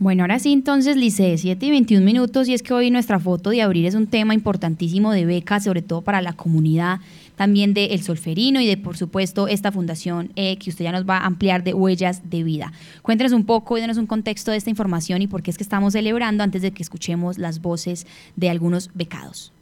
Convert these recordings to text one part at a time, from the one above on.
Bueno, ahora sí, entonces, Lice, 7 y 21 minutos, y es que hoy nuestra foto de abrir es un tema importantísimo de becas, sobre todo para la comunidad, también de El Solferino y de, por supuesto, esta fundación eh, que usted ya nos va a ampliar de Huellas de Vida. Cuéntenos un poco denos un contexto de esta información y por qué es que estamos celebrando antes de que escuchemos las voces de algunos becados.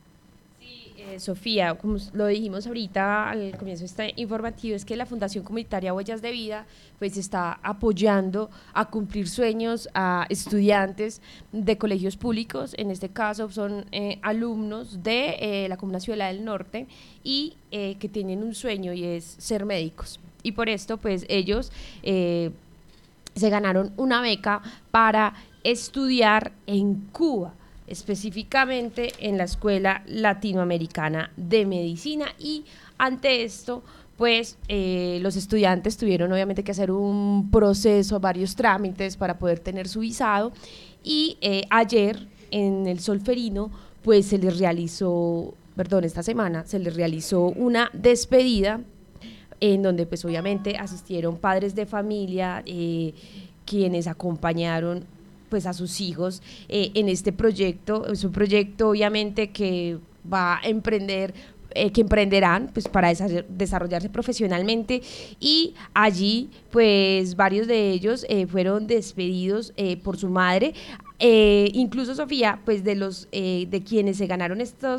Sofía, como lo dijimos ahorita al comienzo de este informativo, es que la Fundación Comunitaria Huellas de Vida pues está apoyando a cumplir sueños a estudiantes de colegios públicos, en este caso son eh, alumnos de eh, la Comuna Ciudad del Norte y eh, que tienen un sueño y es ser médicos. Y por esto pues ellos se ganaron una beca para estudiar en Cuba específicamente en la Escuela Latinoamericana de Medicina. Y ante esto pues eh, los estudiantes tuvieron obviamente que hacer un proceso, varios trámites para poder tener su visado. Y eh, ayer en el Solferino pues se les realizó, perdón, esta semana se les realizó una despedida en donde pues obviamente asistieron padres de familia, eh, quienes acompañaron pues a sus hijos eh, en este proyecto. Es un proyecto obviamente que va a emprender eh, que emprenderán pues para desarrollarse profesionalmente y allí pues varios de ellos eh, fueron despedidos por su madre incluso Sofía, pues de los de quienes se ganaron esta,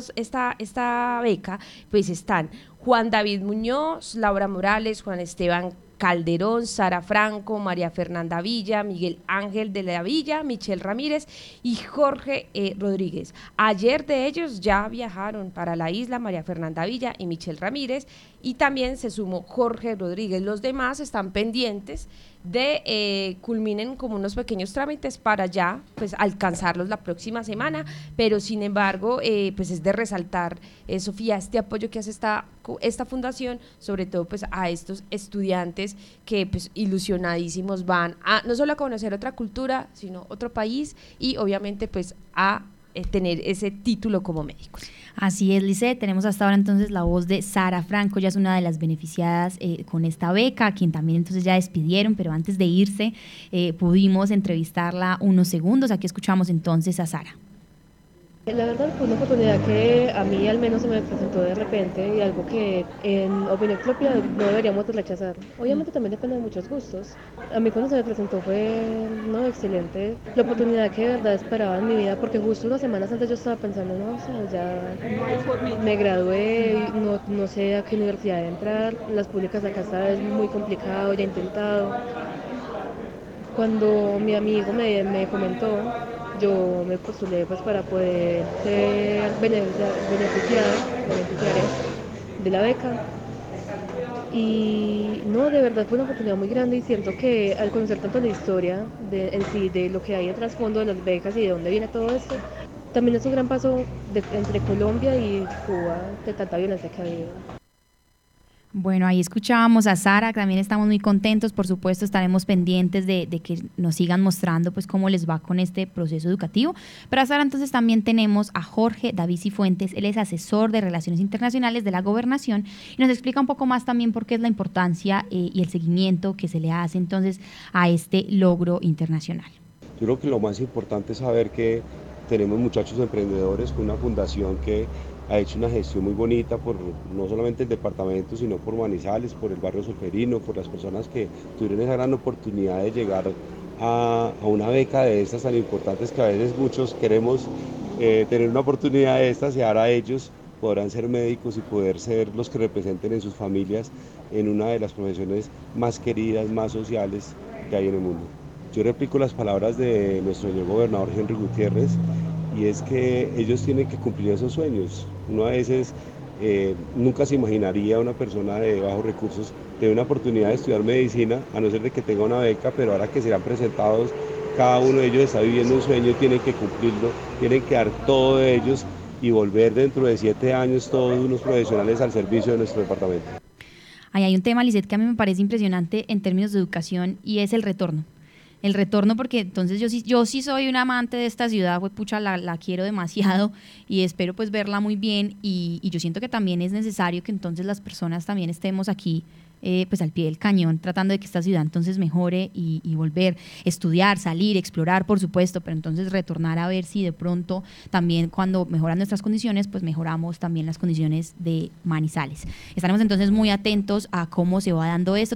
esta beca, pues están Juan David Muñoz, Laura Morales, Juan Esteban Calderón, Sara Franco, María Fernanda Villa, Miguel Ángel de la Villa, Michelle Ramírez y Jorge eh, Rodríguez. Ayer de ellos ya viajaron para la isla María Fernanda Villa y Michelle Ramírez y también se sumó Jorge Rodríguez. Los demás están pendientes de eh, culminen como unos pequeños trámites para ya pues alcanzarlos la próxima semana, pero sin embargo eh, pues es de resaltar, eh, Sofía, este apoyo que hace esta, esta fundación, sobre todo pues a estos estudiantes que pues ilusionadísimos van a no solo a conocer otra cultura, sino otro país y obviamente pues a tener ese título como médicos. Así es, Lice. Tenemos hasta ahora entonces la voz de Sara Franco, ya es una de las beneficiadas eh, con esta beca, a quien también entonces ya despidieron, pero antes de irse eh, pudimos entrevistarla unos segundos. Aquí escuchamos entonces a Sara. La verdad fue una oportunidad que a mí al menos se me presentó de repente y algo que en opinión propia no deberíamos rechazar. Obviamente también depende de muchos gustos. A mí cuando se me presentó fue no excelente la oportunidad que de verdad esperaba en mi vida porque justo unas semanas antes yo estaba pensando, no, o sea, ya me gradué, no, no sé a qué universidad entrar, las públicas acá está es muy complicado, ya he intentado. Cuando mi amigo me, me comentó yo me postulé pues para poder ser beneficiada, de la beca. Y no, de verdad fue una oportunidad muy grande y siento que al conocer tanto la historia de, en sí, de lo que hay en trasfondo de las becas y de dónde viene todo esto, también es un gran paso entre Colombia y Cuba de tanta violencia que ha habido. Bueno, ahí escuchábamos a Sara, también estamos muy contentos, por supuesto estaremos pendientes de, que nos sigan mostrando pues cómo les va con este proceso educativo. Pero a Sara entonces también tenemos a Jorge David Cifuentes, él es asesor de Relaciones Internacionales de la Gobernación y nos explica un poco más también por qué es la importancia eh, y el seguimiento que se le hace entonces a este logro internacional. Yo creo que lo más importante es saber que tenemos muchachos emprendedores con una fundación que ha hecho una gestión muy bonita por no solamente el departamento, sino por Manizales, por el barrio Solferino, por las personas que tuvieron esa gran oportunidad de llegar a, una beca de estas tan importantes que a veces muchos queremos eh, tener una oportunidad de estas y ahora ellos podrán ser médicos y poder ser los que representen en sus familias en una de las profesiones más queridas, más sociales que hay en el mundo. Yo replico las palabras de nuestro señor gobernador Henry Gutiérrez y es que ellos tienen que cumplir esos sueños. Uno a veces eh, nunca se imaginaría una persona de bajos recursos tener una oportunidad de estudiar medicina, a no ser de que tenga una beca, pero ahora que serán presentados, cada uno de ellos está viviendo un sueño, tienen que cumplirlo, tienen que dar todo de ellos y volver dentro de siete años todos unos profesionales al servicio de nuestro departamento. Ahí hay un tema, Lizeth, que a mí me parece impresionante en términos de educación y es el retorno el retorno, porque entonces yo sí, yo sí soy un amante de esta ciudad, pues pucha, la, la quiero demasiado y espero pues verla muy bien y, y, yo siento que también es necesario que entonces las personas también estemos aquí eh, pues al pie del cañón, tratando de que esta ciudad entonces mejore y, y, volver, estudiar, salir, explorar, por supuesto, pero entonces retornar a ver si de pronto también cuando mejoran nuestras condiciones, pues mejoramos también las condiciones de Manizales. Estaremos entonces muy atentos a cómo se va dando esto.